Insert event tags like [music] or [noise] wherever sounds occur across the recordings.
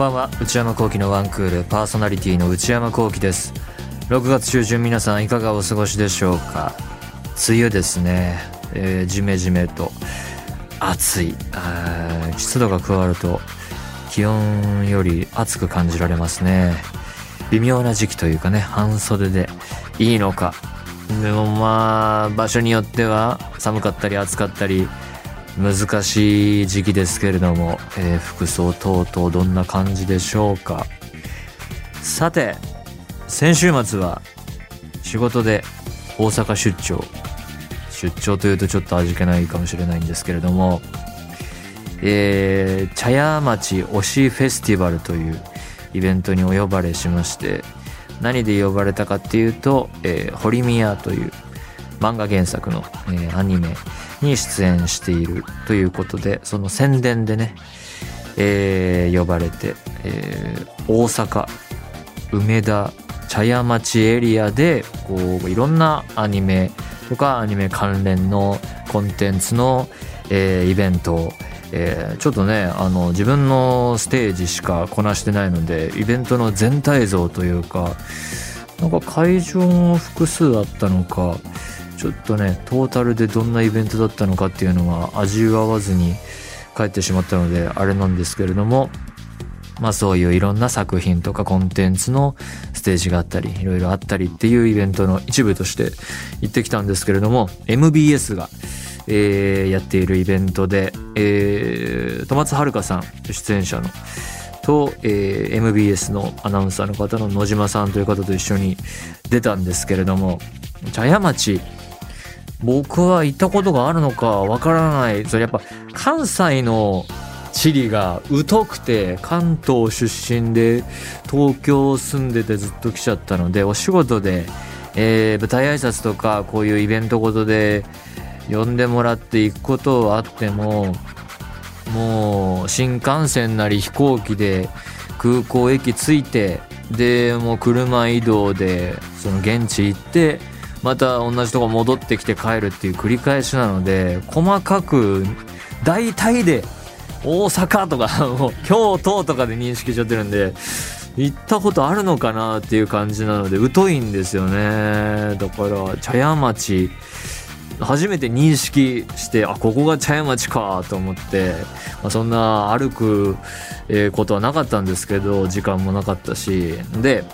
ばんは。内山聖輝のワンクールパーソナリティの内山聖輝です。6月中旬皆さんいかがお過ごしでしょうか？梅雨ですね、えー、ジメジメと。暑い。湿度が加わると気温より暑く感じられますね。微妙な時期というかね半袖でいいのか。でもまあ場所によっては寒かったり暑かったり難しい時期ですけれども、えー、服装等々どんな感じでしょうか。さて先週末は仕事で大阪出張。出張というとちょっと味気ないかもしれないんですけれども、えー、茶屋町推しフェスティバルというイベントにお呼ばれしまして何で呼ばれたかっていうと、えー、堀宮という漫画原作の、えー、アニメに出演しているということで、その宣伝でね、えー、呼ばれて、えー、大阪、梅田、茶屋町エリアで、こう、いろんなアニメとかアニメ関連のコンテンツの、えー、イベントを、えー、ちょっとねあの自分のステージしかこなしてないのでイベントの全体像というかなんか会場も複数あったのかちょっとねトータルでどんなイベントだったのかっていうのは味わわずに帰ってしまったのであれなんですけれどもまあそういういろんな作品とかコンテンツのステージがあったりいろいろあったりっていうイベントの一部として行ってきたんですけれども MBS が、えー、やっているイベントで、えー、戸松遥さん出演者のと、えー、MBS のアナウンサーの方の野島さんという方と一緒に出たんですけれども茶屋町僕は行ったことがあるのかわからない。それやっぱ関西の地理が疎くて関東出身で東京住んでてずっと来ちゃったのでお仕事で、えー、舞台挨拶とかこういうイベントごとで呼んでもらって行くことはあってももう新幹線なり飛行機で空港駅着いてでもう車移動でその現地行ってまた同じとこ戻ってきて帰るっていう繰り返しなので細かく大体で大阪とか [laughs] もう京都とかで認識しちゃってるんで行ったことあるのかなっていう感じなので疎いんですよね。だから茶屋町初めて認識してあここが茶屋町かと思って、まあ、そんな歩くことはなかったんですけど時間もなかったし。で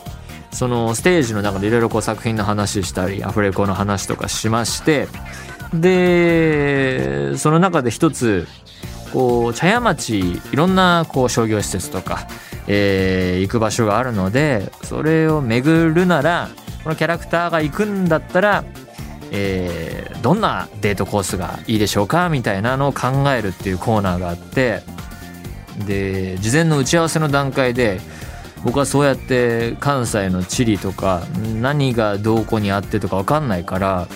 そのステージの中でいろいろこう作品の話したりアフレコの話とかしましてでその中で一つこう茶屋町いろんなこう商業施設とか、えー、行く場所があるのでそれを巡るならこのキャラクターが行くんだったら、えー、どんなデートコースがいいでしょうかみたいなのを考えるっていうコーナーがあってで事前の打ち合わせの段階で僕はそうやって関西の地理とか何がどこにあってとか分かんないから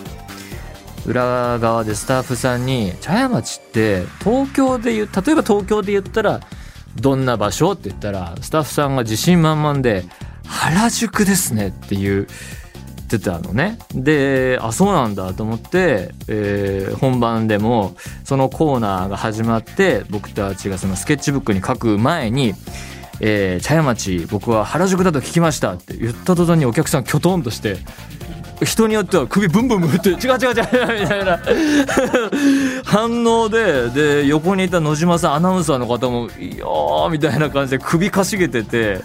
裏側でスタッフさんに「茶屋町って東京で言う例えば東京で言ったらどんな場所?」って言ったらスタッフさんが自信満々で「原宿ですね」っていうってたのねであそうなんだと思って、えー、本番でもそのコーナーが始まって僕たちがそのスケッチブックに書く前にえー、茶屋町僕は原宿だと聞きました。って言った途端にお客さんきょとんとして人によっては首ブンブン振って違う違う違うみたいな。反応でで横にいた野島さんアナウンサーの方も「いやー」みたいな感じで首かしげてて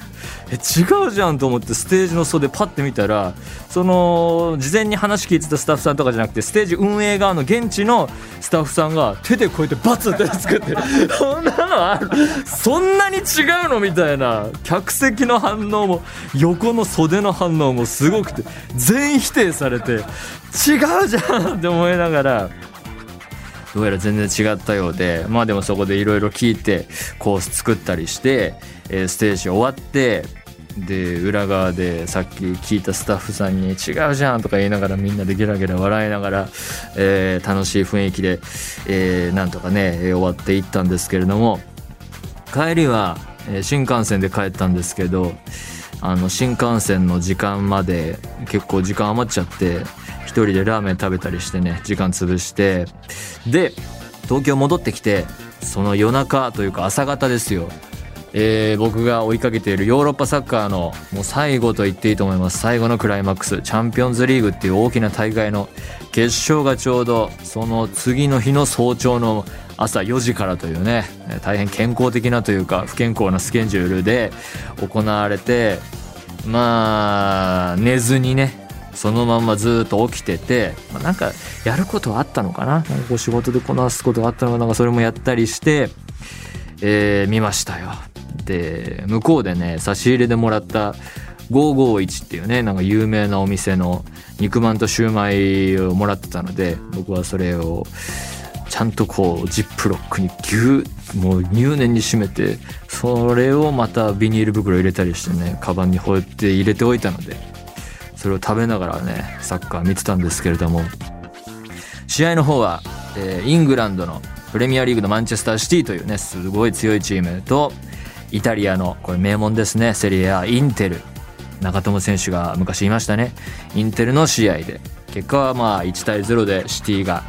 え違うじゃんと思ってステージの袖パッて見たらその事前に話聞いてたスタッフさんとかじゃなくてステージ運営側の現地のスタッフさんが手でこうやってバツって作って [laughs] そんなのある？そんなに違うの？みたいな客席の反応も横の袖の反応もすごくて全否定されて違うじゃんって思いながら。どうやら全然違ったようでまあでもそこでいろいろ聞いてコース作ったりして、えー、ステージ終わってで裏側でさっき聞いたスタッフさんに「違うじゃん」とか言いながらみんなでゲラゲラ笑いながら、えー、楽しい雰囲気で、えー、なんとかね終わっていったんですけれども帰りは新幹線で帰ったんですけどあの新幹線の時間まで結構時間余っちゃって一人でラーメン食べたりしてね時間潰して。で東京戻ってきてその夜中というか朝方ですよ。えー、僕が追いかけているヨーロッパサッカーのもう最後と言っていいと思います。最後のクライマックスチャンピオンズリーグっていう大きな大会の決勝がちょうどその次の日の早朝の朝4時からというね大変健康的なというか不健康なスケジュールで行われてまあ寝ずにねそのままずっと起きてて、まあ、なんかやることはあったのかななんかこう仕事でこなすことがあったのかなんかそれもやったりして、えー、見ましたよ。で向こうでね差し入れでもらった551っていうねなんか有名なお店の肉まんとシューマイをもらってたので僕はそれをちゃんとこうジップロックにギューもう入念に締めてそれをまたビニール袋入れたりしてねカバンにこうやって入れておいたのでそれを食べながらねサッカー見てたんですけれども。試合の方は、えー、イングランドのプレミアリーグのマンチェスターシティというねすごい強いチームとイタリアのこれ名門ですねセリエ A インテル。長友選手が昔いましたね。インテルの試合で。結果はまあ1対0でシティが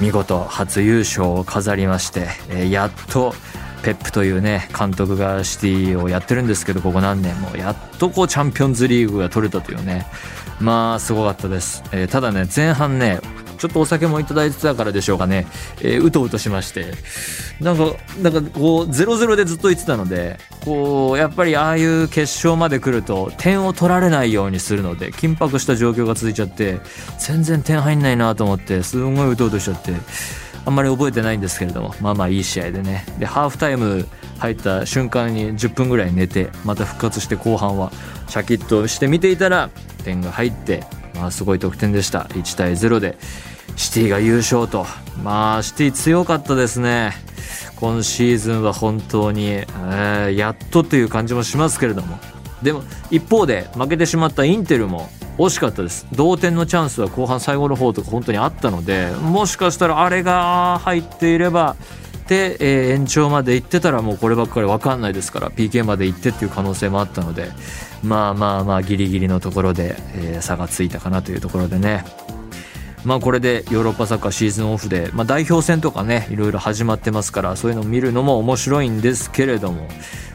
見事初優勝を飾りまして、えー、やっとペップというね監督がシティをやってるんですけどここ何年も。やっとこうチャンピオンズリーグが取れたというね。まあすごかったです、えー、ただね前半ねちょっとお酒もいただいてたからでしょうかね、えー、うとうとしまして、なんか、なんかこう、0-0でずっと言ってたので、こう、やっぱりああいう決勝まで来ると、点を取られないようにするので、緊迫した状況が続いちゃって、全然点入んないなと思って、すんごいうとうとしちゃって、あんまり覚えてないんですけれども、まあまあいい試合でね。で、ハーフタイム入った瞬間に10分ぐらい寝て、また復活して後半はシャキッとして見ていたら、点が入って、まあすごい得点でした。1対0で。シティが優勝と。まあ、シティ強かったですね。今シーズンは本当に、えー、やっとという感じもしますけれども。でも、一方で負けてしまったインテルも惜しかったです。同点のチャンスは後半最後の方とか本当にあったので、もしかしたらあれが入っていれば、で、えー、延長まで行ってたらもうこればっかり分かんないですから PK まで行ってっていう可能性もあったのでまあまあまあギリギリのところで、えー、差がついたかなというところでねまあこれでヨーロッパサッカーシーズンオフで、まあ、代表戦とかねいろいろ始まってますからそういうのを見るのも面白いんですけれども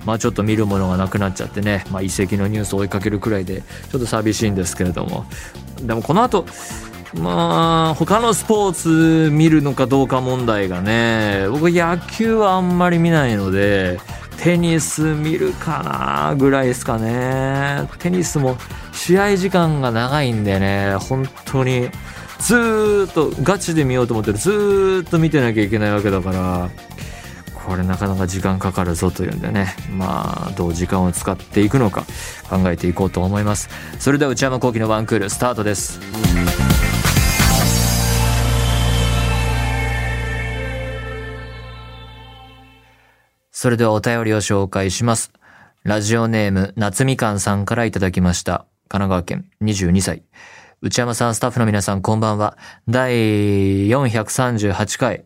まあちょっと見るものがなくなっちゃってね、まあ、遺跡のニュースを追いかけるくらいでちょっと寂しいんですけれども。でもこの後まあ他のスポーツ見るのかどうか問題がね僕野球はあんまり見ないのでテニス見るかなぐらいですかね。テニスも試合時間が長いんでね本当にずっとガチで見ようと思ってる。ずっと見てなきゃいけないわけだからこれなかなか時間かかるぞというんでね。まあどう時間を使っていくのか考えていこうと思います。それでは内山昂輝のワンクールスタートです。それではお便りを紹介します。ラジオネーム夏みかんさんからいただきました。神奈川県22歳。内山さん、スタッフの皆さん、こんばんは。第438回、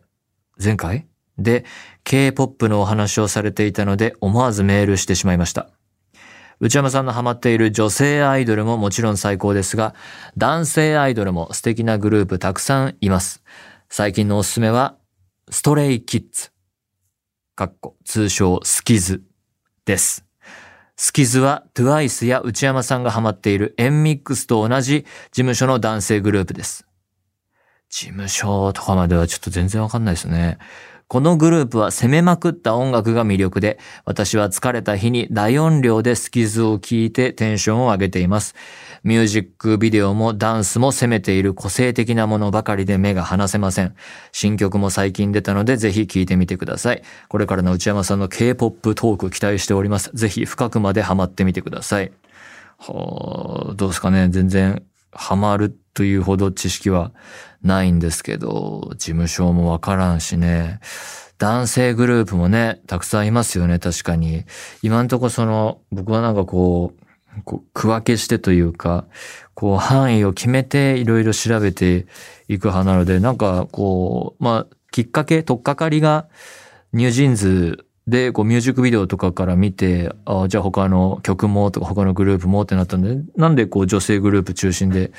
前回？で K-POP のお話をされていたので、思わずメールしてしまいました。内山さんのハマっている女性アイドルももちろん最高ですが、男性アイドルも素敵なグループたくさんいます。最近のおすすめは、ストレイキッズ。かっこ、通称スキズです。スキズは TWICE や内山さんがハマっているエンミックスと同じ事務所の男性グループです。事務所とかまではちょっと全然わかんないですね。このグループは攻めまくった音楽が魅力で、私は疲れた日に大音量でスキズを聴いてテンションを上げています。ミュージックビデオもダンスも攻めている個性的なものばかりで目が離せません。新曲も最近出たのでぜひ聴いてみてください。これからの内山さんの K-POP トーク期待しております。ぜひ深くまでハマってみてください。はあ、どうですかね全然ハマるというほど知識はないんですけど、事務所もわからんしね。男性グループもね、たくさんいますよね、確かに。今んとこその、僕はなんかこう、こう区分けしてというか、こう範囲を決めていろいろ調べていく派なので、なんかこう、まあ、きっかけ、とっかかりが、ニュージーンズで、こうミュージックビデオとかから見て、あじゃあ他の曲もとか他のグループもってなったんで、なんでこう女性グループ中心で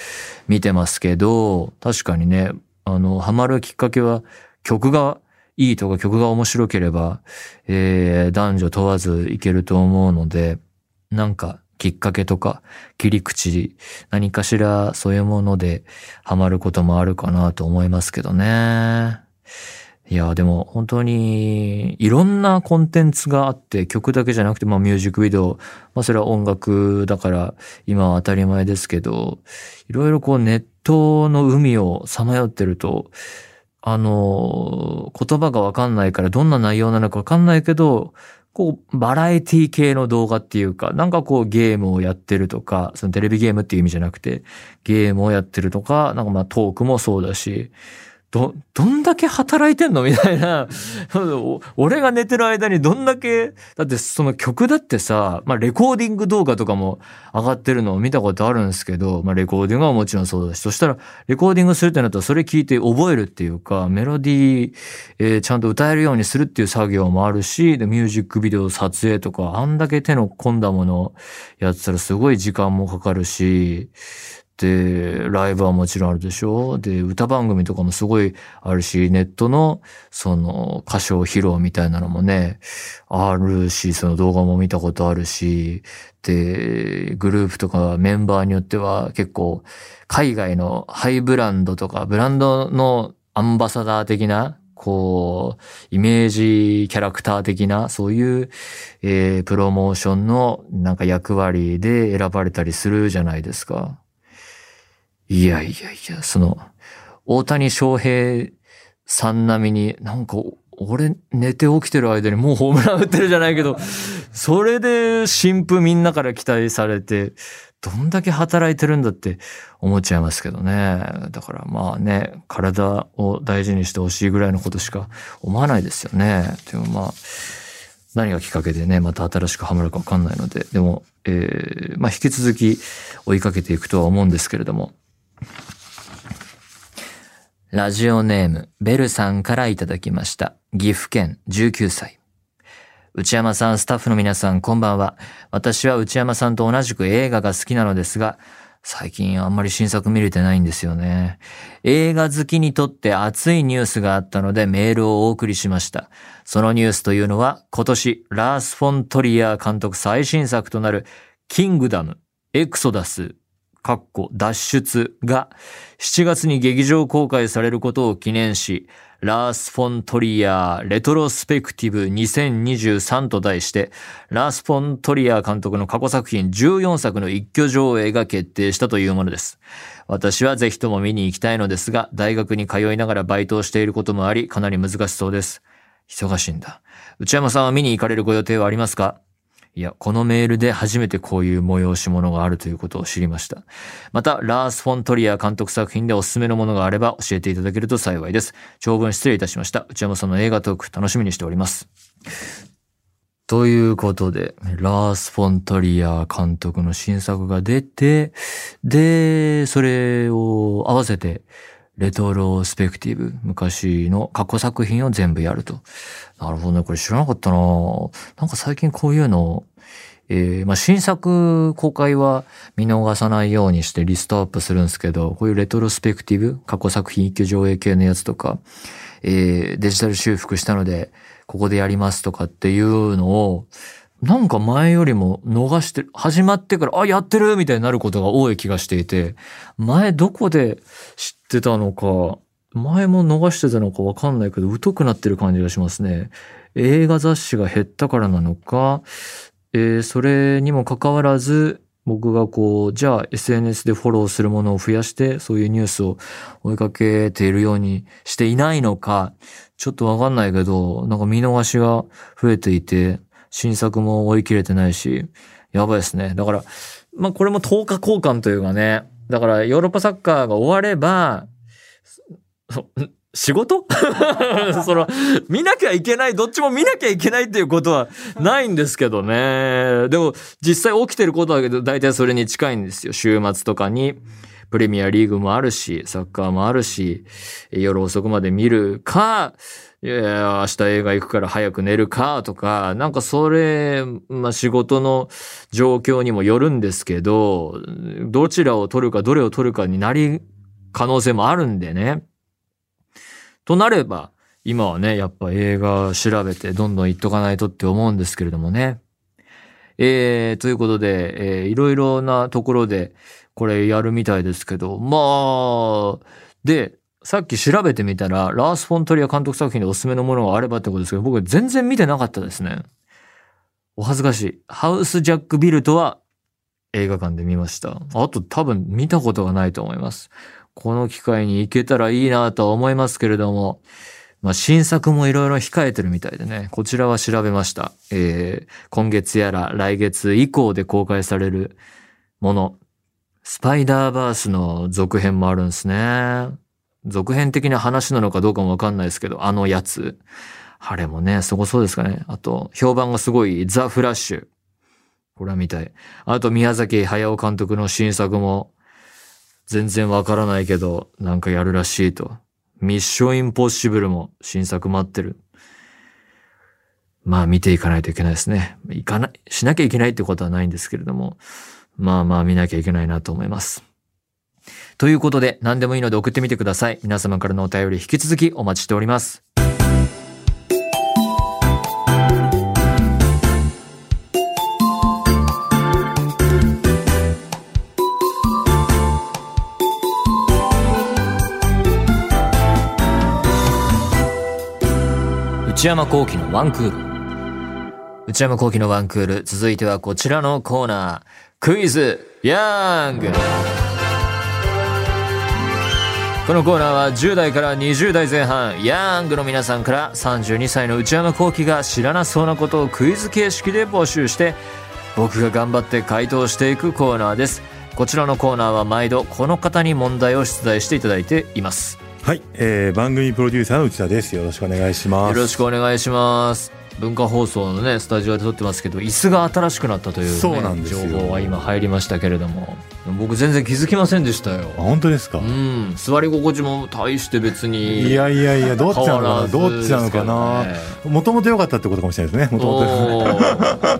見てますけど、確かにね、あの、ハマるきっかけは曲がいいとか曲が面白ければ、えー、男女問わずいけると思うので、なんかきっかけとか切り口、何かしらそういうものでハマることもあるかなと思いますけどね。いや、でも本当にいろんなコンテンツがあって曲だけじゃなくて、まあミュージックビデオ、まあそれは音楽だから今は当たり前ですけど、いろいろこうネットの海をさまよってると、あの、言葉がわかんないからどんな内容なのかわかんないけど、こう、バラエティ系の動画っていうか、なんかこうゲームをやってるとか、そのテレビゲームっていう意味じゃなくて、ゲームをやってるとか、なんかまあトークもそうだし、ど、どんだけ働いてんの？みたいな。[laughs] 俺が寝てる間にどんだけ、だってその曲だってさ、まあレコーディング動画とかも上がってるのを見たことあるんですけど、まあレコーディングはもちろんそうだし、そしたらレコーディングするってなったらそれ聞いて覚えるっていうか、メロディー、えー、ちゃんと歌えるようにするっていう作業もあるし、で、ミュージックビデオ撮影とか、あんだけ手の込んだものやってたらすごい時間もかかるし、で、ライブはもちろんあるでしょで、歌番組とかもすごいあるし、ネットの、その、歌唱披露みたいなのもね、あるし、その動画も見たことあるし、で、グループとかメンバーによっては結構、海外のハイブランドとか、ブランドのアンバサダー的な、こう、イメージキャラクター的な、そういう、えー、プロモーションのなんか役割で選ばれたりするじゃないですか。いやいやいや、その、大谷翔平さん並みに、なんか、俺寝て起きてる間にもうホームラン打ってるじゃないけど、それで新婦みんなから期待されて、どんだけ働いてるんだって思っちゃいますけどね。だからまあね、体を大事にしてほしいぐらいのことしか思わないですよね。でもまあ、何がきっかけでね、また新しくハマるかわかんないので、でも、えー、まあ引き続き追いかけていくとは思うんですけれども、ラジオネーム、ベルさんからいただきました。岐阜県19歳。内山さん、スタッフの皆さん、こんばんは。私は内山さんと同じく映画が好きなのですが、最近あんまり新作見れてないんですよね。映画好きにとって熱いニュースがあったのでメールをお送りしました。そのニュースというのは今年ラース・フォントリアー監督最新作となるキングダム、エクソダス、かっこ脱出が7月に劇場公開されることを記念し、ラース・フォントリアーレトロスペクティブ2023と題して、ラース・フォントリアー監督の過去作品14作の一挙上映が決定したというものです。私はぜひとも見に行きたいのですが、大学に通いながらバイトをしていることもあり、かなり難しそうです。忙しいんだ。内山さんは見に行かれるご予定はありますか？いや、このメールで初めてこういう催し物があるということを知りました。また、ラース・フォントリア監督作品でおすすめのものがあれば教えていただけると幸いです。長文失礼いたしました。内山さんの映画トーク楽しみにしております。ということで、ラース・フォントリア監督の新作が出て、で、それを合わせて、レトロスペクティブ、昔の過去作品を全部やると。なるほどね、これ知らなかったな。なんか最近こういうの、えー、まあ、新作公開は見逃さないようにしてリストアップするんですけど、こういうレトロスペクティブ、過去作品一挙上映系のやつとか、えー、デジタル修復したので、ここでやりますとかっていうのを、なんか前よりも逃して、始まってから、あ、やってるみたいになることが多い気がしていて、前どこで知ってたのか、前も逃してたのかわかんないけど、疎くなってる感じがしますね。映画雑誌が減ったからなのか、えー、それにもかかわらず、僕がこう、じゃあ SNS でフォローするものを増やして、そういうニュースを追いかけているようにしていないのか、ちょっとわかんないけど、なんか見逃しが増えていて、新作も追い切れてないし、やばいですね。だから、まあこれも10日交換というかね、だからヨーロッパサッカーが終われば、[laughs] 仕事？[laughs] その、見なきゃいけない、どっちも見なきゃいけないっていうことはないんですけどね。でも、実際起きてることだけど、大体それに近いんですよ。週末とかに。プレミアリーグもあるし、サッカーもあるし、夜遅くまで見るか、いや、明日映画行くから早く寝るかとか、なんかそれ、まあ仕事の状況にもよるんですけど、どちらを取るかどれを取るかになり、可能性もあるんでね。となれば、今はね、やっぱ映画調べてどんどん行っとかないとって思うんですけれどもね。えー、ということで、えー、いろいろなところでこれやるみたいですけど、まあ、で、さっき調べてみたら、ラース・フォントリア監督作品でおすすめのものがあればってことですけど、僕全然見てなかったですね。お恥ずかしい。ハウス・ジャック・ビルトは映画館で見ました。あと多分見たことがないと思います。この機会に行けたらいいなとは思いますけれども、まあ、新作もいろいろ控えてるみたいでね、こちらは調べました。えー、今月やら来月以降で公開されるもの、スパイダーバースの続編もあるんですね。続編的な話なのかどうかもわかんないですけど、あのやつ。あれもね、すごそうですかね。あと、評判がすごいザ・フラッシュ。これは見たい。あと、宮崎駿監督の新作も、全然わからないけど、なんかやるらしいと。ミッションインポッシブルも新作待ってる。まあ見ていかないといけないですね。いかない、しなきゃいけないってことはないんですけれども、まあまあ見なきゃいけないなと思います。ということで、何でもいいので送ってみてください。皆様からのお便り引き続きお待ちしております。内山幸喜のワンクール。内山幸喜のワンクール。続いてはこちらのコーナー。クイズ、ヤング。このコーナーは10代から20代前半、ヤングの皆さんから32歳の内山幸喜が知らなそうなことをクイズ形式で募集して、僕が頑張って回答していくコーナーです。こちらのコーナーは毎度この方に問題を出題していただいています。はい、えー、番組プロデューサーの内田です。よろしくお願いします。よろしくお願いします。文化放送のねスタジオで撮ってますけど椅子が新しくなったという、ね、そうなんです情報は今入りましたけれども。僕全然気づきませんでしたよ。本当ですか？うん座り心地も大して別にいやいやいやどっちなの？かな、どっちなのかな？もともと良かったってことかもしれないですねもとも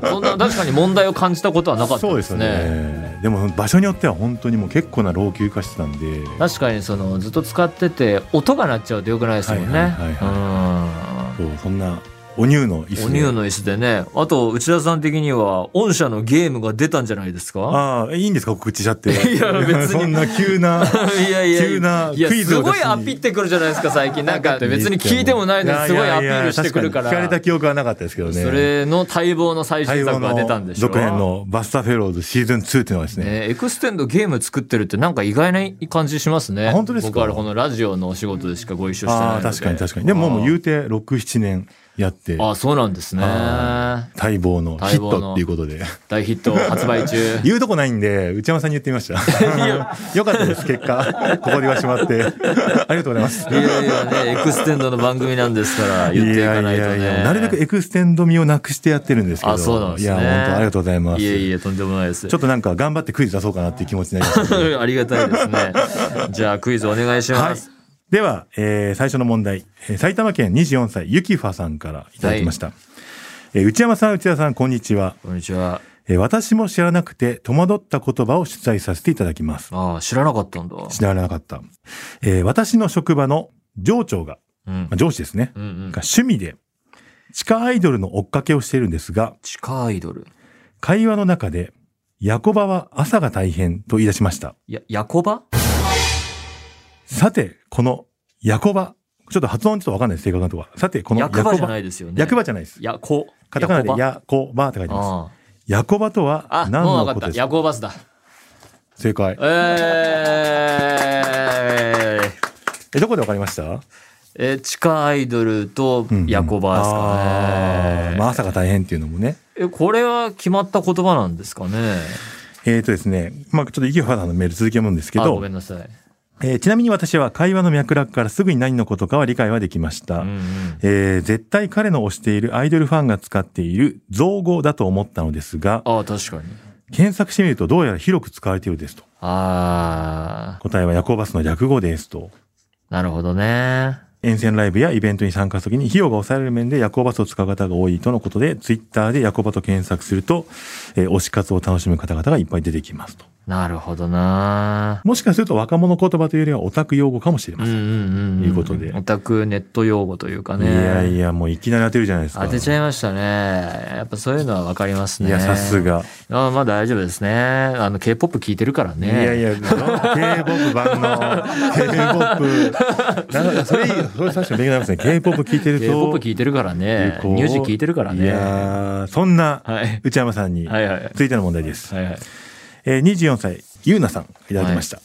とそんな確かに問題を感じたことはなかったですね。そうですね。でも場所によっては本当にもう結構な老朽化してたんで。確かにそのずっと使ってて音が鳴っちゃうとよくないですもんね、はいはいはいはい、そうそんなお乳の椅子お乳の椅子でね。あと、内田さん的には、御社のゲームが出たんじゃないですか？ああ、いいんですか？告知しちゃって。[laughs] いや、別に。そんな急な、[laughs] いやいや急なクイズをすごいアピってくるじゃないですか、最近。なんか、[laughs] 別に聞いてもないのに、すごいアピールしてくるから。聞かれた記憶はなかったですけどね。それの待望の最新作が出たんでしょ続編のバスタフェローズシーズン2っていうのはですね。ねエクステンドゲーム作ってるってなんか意外な感じしますね。本当ですか？僕はこのラジオのお仕事でしかご一緒してないので。あ確かに確かに。でももう言うて6、7年。やって。あそうなんですね。待望のヒットっていうことで。大ヒット発売中。[laughs] 言うとこないんで内山さんに言ってみました。よかったです結果。ここで言わしてもらって。ありがとうございます。いやいやねエクステンドの番組なんですから言っていかないとね。なるべくエクステンド味をなくしてやってるんですけど。あそうなんですね。いや本当ありがとうございます。いえいえとんでもないです。ちょっとなんか頑張ってクイズ出そうかなっていう気持ちになります [laughs] ありがたいですね。じゃあクイズお願いします、はいでは、えー、最初の問題、えー、埼玉県24歳ゆきファさんからいただきました、はい、えー、内山さん内田さんこんにちは。こんにちは、えー、私も知らなくて戸惑った言葉を出題させていただきます。ああ知らなかったんだ。知らなかった、えー、私の職場の上長が、うん。まあ、上司ですね、うんうん、が趣味で地下アイドルの追っかけをしているんですが地下アイドル。会話の中でヤコバは朝が大変と言い出しました。やヤコバさて、この、ヤコバ。ちょっと発音ちょっとわかんないです、正確なとこさて、このヤコバ。じゃないですよね。役場じゃないです。ヤコ。カタカナでヤコバって書いてます。ヤコバとは何のことですか？ヤコバスだ。正解。えー、え、どこでわかりました？え、地下アイドルとヤコバですかね。うんうん、まあ朝が大変っていうのもね。え、これは決まった言葉なんですかね？えっ、ー、とですね、まあちょっと池原さんのメール続き読むんですけど。ごめんなさい。えー、ちなみに私は会話の脈絡からすぐに何のことかは理解はできました、うんうん、えー、絶対彼の推しているアイドルファンが使っている造語だと思ったのですがあ確かに。検索してみるとどうやら広く使われているですと。あ答えは夜行バスの略語ですと。なるほどね。沿線ライブやイベントに参加するときに費用が抑えられる面で夜行バスを使う方が多いとのことで、ツイッターで夜行バスと検索すると、えー、推し活を楽しむ方々がいっぱい出てきますと。なるほどなもしかすると若者言葉というよりはオタク用語かもしれません。うんうんうん。いうことでオタクネット用語というかね。いやいや、もういきなり当てるじゃないですか。当てちゃいましたね。やっぱそういうのはわかりますね。いや、さす。が。あまあ大丈夫ですね。あの、K-POP 聞いてるからね。いやいや、K-POP 万能。K-POP。なんかそれそれ確かに勉強になりますね。K-POP 聞いてると。K-POP 聞いてるからね。こうニュージー聞いてるからね。いやーそんなはい。内山さんに、はいはい。続いての問題です。はいはい。えー、24歳、ゆうなさん、いただきました。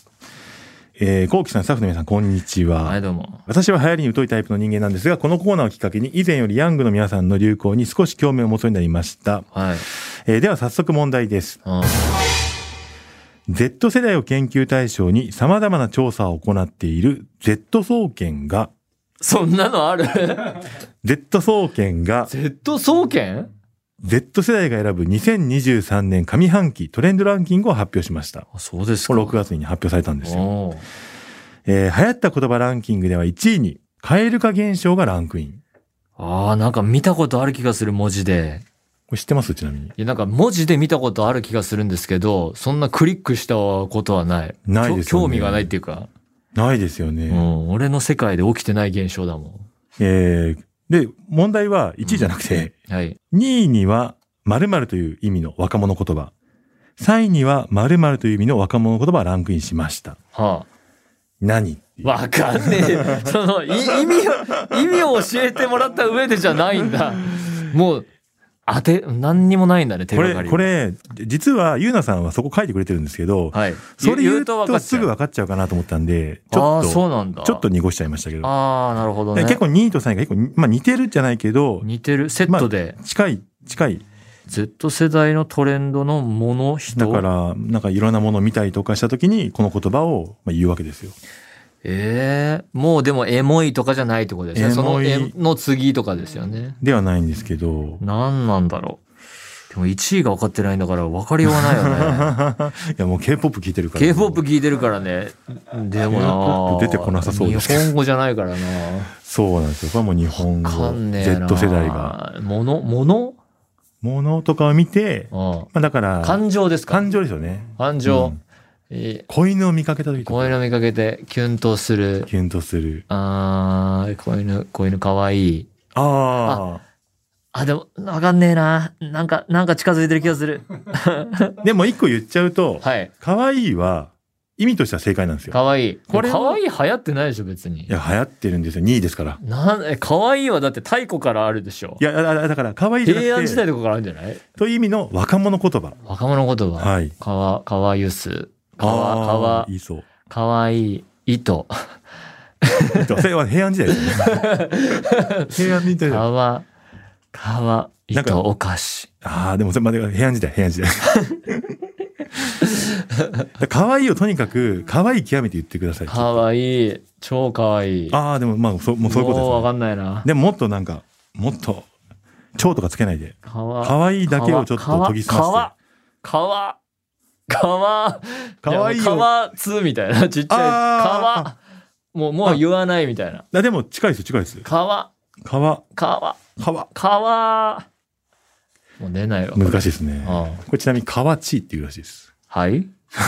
えー、こうきさん、スタッフの皆さん、こんにちは。はい、どうも。私は流行りに疎いタイプの人間なんですが、このコーナーをきっかけに以前よりヤングの皆さんの流行に少し興味を持つようになりました。はい。えーでは早速問題です。うん。Z 世代を研究対象に様々な調査を行っている Z 総研が、そんなのある？[laughs] Z 総研が ?Z 総研？Z 世代が選ぶ2023年上半期トレンドランキングを発表しました。あそうですか。これ6月に発表されたんですよ。えー流行った言葉ランキングでは1位に、蛙化現象がランクイン。ああ、なんか見たことある気がする文字で。これ知ってます？ちなみに。いや、なんか文字で見たことある気がするんですけど、そんなクリックしたことはない。ないですよね興興味がないっていうか、ないですよね。うん、俺の世界で起きてない現象だもえーで、問題は1位じゃなくて、ん。はい。2位には〇〇という意味の若者言葉。3位には〇〇という意味の若者言葉がランクインしました。は何？あ。わかんねえ。[laughs] その、い意味を、意味を教えてもらった上でじゃないんだ。もう、当て、何にもないんだね、手これ、がかり。こ。れ、実はゆうなさんはそこ書いてくれてるんですけど、はい。それ言うとすぐ分かっちゃうかなと思ったんで、ちああ、ょっと、そうなんだ。ちょっと濁しちゃいましたけど。ああ、なるほどね。結構2位と3位が結構、まあ似てるじゃないけど、似てる。セットで。近い、近い。Z 世代のトレンドのもの、人？だから、なんかいろんなものを見たりとかしたときに、この言葉をまあ言うわけですよ。ええもうでもエモいとかじゃないってことですね。その絵の次とかですよね。ではないんですけど、何なんだろう。でも1位が分かってないんだから分かりようがないよね。[laughs] いやもう K-POP 聞いてるから。K-POP 聞いてるからね。でもな出てこなさそうです日本語じゃないからな。そうなんですよ。これはもう日本語。Z 世代が。。ものものものとかを見て、うん。まあだから、感情ですか？感情ですよね。感情。うんえー子犬を見かけた時子犬見かけてキュンとする。キュンとする。あー、子犬、子犬かわいい。ああ、でも、わかんねえな。なんか、なんか近づいてる気がする。あ。[laughs] でも一個言っちゃうと、はい。可愛いは、意味としては正解なんですよ。かわいい。これ、かわいい流行ってないでしょ、別にい。や、流行ってるんですよ。2位ですから。なん、え、かわいいはだって太古からあるでしょい。や、だだから、可愛いじゃなくて平安時代とかからあるんじゃない？という意味の若者言葉。若者言葉。はい。かわ、かわゆす。かわ、かわい、いそう。かわいい、糸。それは平安時代ですね。[laughs] 平安時代。かわ、かわ、なんか糸、お菓子。ああ、でもそれまで平安時代、平安時代。[laughs] 可愛いをとにかく、可愛い極めて言ってください。かわいい。超かわいい。ああ、でもまあ、そもうそういうこともうわかです、んないなね。。でももっとなんか、もっと、蝶とかつけないで、かわ、可愛いだけをちょっと研ぎ澄まかわ、かわ、かわ、かわいいよかわつみたいな。ちっちゃい。かあわ。もう、もう言わないみたいな。あでも近いですよ、近いです。かわ、かわ、かわ、かわ。かわ。もう出ないわ。難しいですね。あこれちなみに、かわちっていうらしいです。はい？[laughs] 僕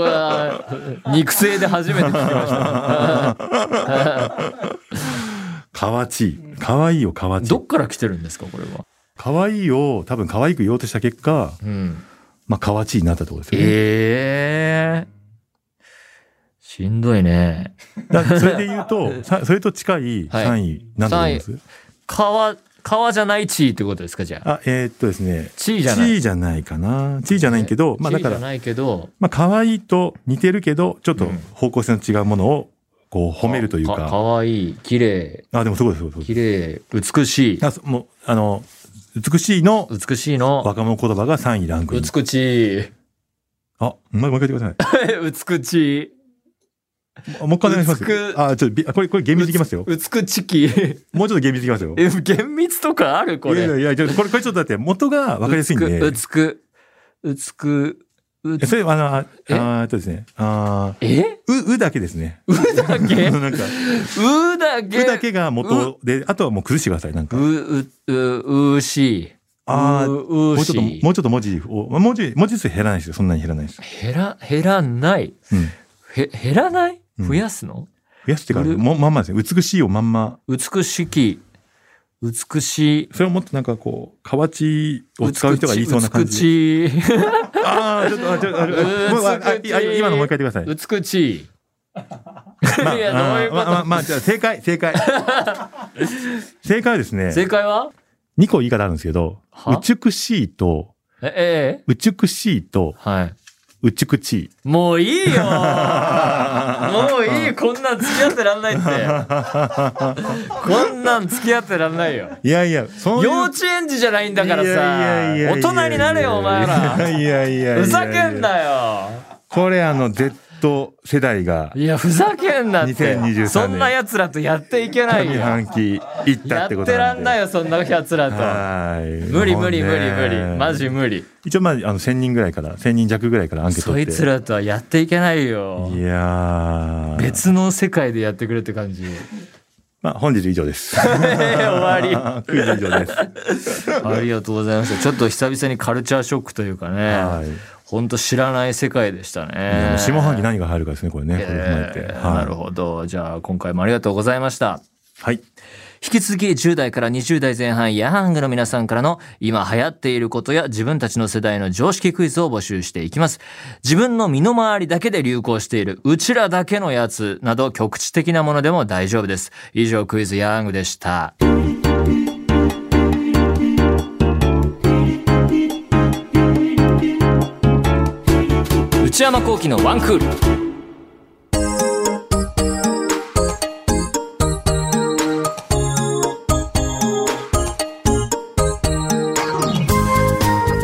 は肉声で初めて聞きました。[laughs] かわち。かわいいをかわちど。っから来てるんですか、これは？かわいいを多分可愛く言おうとした結果、うん。まあ、かわちになったってことですよね。ええしんどいね。だそれで言うと、[laughs] さそれと近いはい3位、なんだと思います？川、川じゃない地位ってことですか、じゃあ。あ、えーっとですね。地位じゃない。地位じゃないかな。地位じゃないけど、まあだから、ないけど、まあ可愛いと似てるけど、ちょっとうん方向性の違うものを、こう褒めるというかか。わいい、綺麗、あ、でもそうです、そうです。綺麗、美しい。あそもう、あの、美しいの美しいの。若者言葉が3位ランクイン。美しい。あ、もう一回言ってくださ [laughs] 美しい。い。もう一回お願いします。あ、ちょっとび、これ、これ厳密にいきますよ。美しき。もうちょっと厳密にいきますよ。え、厳密とかある？これ。いやいやいや、これ、これちょっとだって元が分かりやすいんで。うつく、うそれ、あの、あえ？っとですね。あえ？ーう、うだけですね。うだけ？[laughs] なんか、うだけ？うだけが元で、あとはもう崩してください、なんう、か。う、う、うしい。ああもうちょっと、うしもうちょっと文字を、文字、文字数減らないですよ。そんなに減らないです。減ら、減らない？うん。へ、減らない？うん増やすの、増やすってか、うるもまんまですね。美しいをまんま。美しき、美しい、それをもっとなんかこう、河内を使う人が言いそうな感じで。美しい、[laughs] ああ、ちょっと、あちょっと、今のもう一回言ってください。美しい。まあいや、どういうこと、まあまあまあ、じゃあ正解、正解。[laughs] 正解はですね、正解は？2個言い方あるんですけど、は？美しいと、え、ええ美しいと、はい。美しい。もういいよ [laughs] もういいこんなん付き合ってらんないって。こんなん付き合ってらんないよ。いやいや、そういう。幼稚園児じゃないんだからいやいやいやいやさ。大人になれよ、お前いやら。いやいやいや。ふざけんなよ。これあの Z 世代がいや、ふざけんなって。2023年そんな奴らとやっていけない上よ。半期行ったやってこってらとなんで。んないよ、そんな奴らと。はい。無理無理無理無理。ねマジ無理。一応まあ、あの、1000人ぐらいから、1000人弱ぐらいからアンケートそい。つらとはやっていけないよい。やー。別の世界でやってくれって感じ。まあ、本日以上です。[laughs] 終わり。クイズ以上です。[laughs] ありがとうございました。ちょっと久々にカルチャーショックというかね。はい。ほんと知らない世界でしたねう。下半期何が入るかですね、これね。これ踏まえて。はいえーなるほど。じゃあ今回もありがとうございました。はい。引き続き10代から20代前半ヤングの皆さんからの今流行っていることや自分たちの世代の常識クイズを募集していきます。自分の身の回りだけで流行しているうちらだけのやつなど局地的なものでも大丈夫です。以上クイズヤングでした。内山幸喜のワンクール。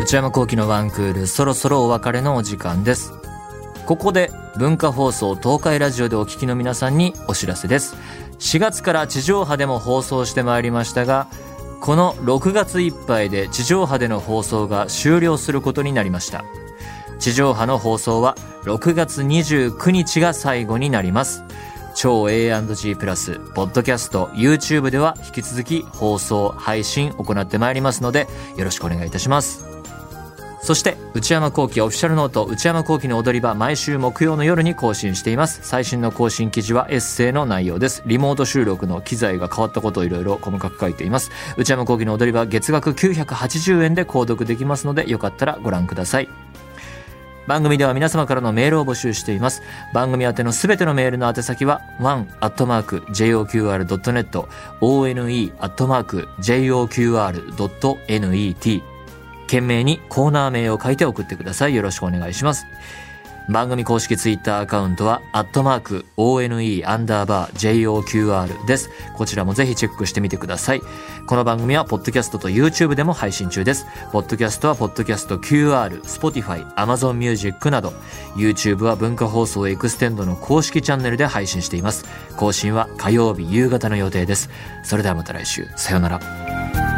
内山幸喜のワンクールそろそろお別れのお時間です。ここで文化放送東海ラジオでお聞きの皆さんにお知らせです。4月から地上波でも放送してまいりましたがこの6月いっぱいで地上波での放送が終了することになりました。地上波の放送は6月29日が最後になります超 A&G プラス、ポッドキャスト、YouTube では引き続き放送、配信行ってまいりますので、よろしくお願いいたします。そして、内山幸喜オフィシャルノート、内山幸喜の踊り場、毎週木曜の夜に更新しています。最新の更新記事はエッセイの内容です。リモート収録の機材が変わったことをいろいろ細かく書いています。内山幸喜の踊り場、月額980円で購読できますので、よかったらご覧ください。番組では皆様からのメールを募集しています。番組宛てのすべてのメールの宛先は one.joqr.net one.joqr.net 懸命にコーナー名を書いて送ってください。よろしくお願いします。番組公式ツイッターアカウントは、アットマーク、ONE アンダーバー JOQR です。こちらもぜひチェックしてみてください。この番組は、ポッドキャストと YouTube でも配信中です。ポッドキャストは、ポッドキャスト QR、Spotify、Amazon Music など、YouTube は文化放送エクステンドの公式チャンネルで配信しています。更新は火曜日夕方の予定です。それではまた来週、さようなら。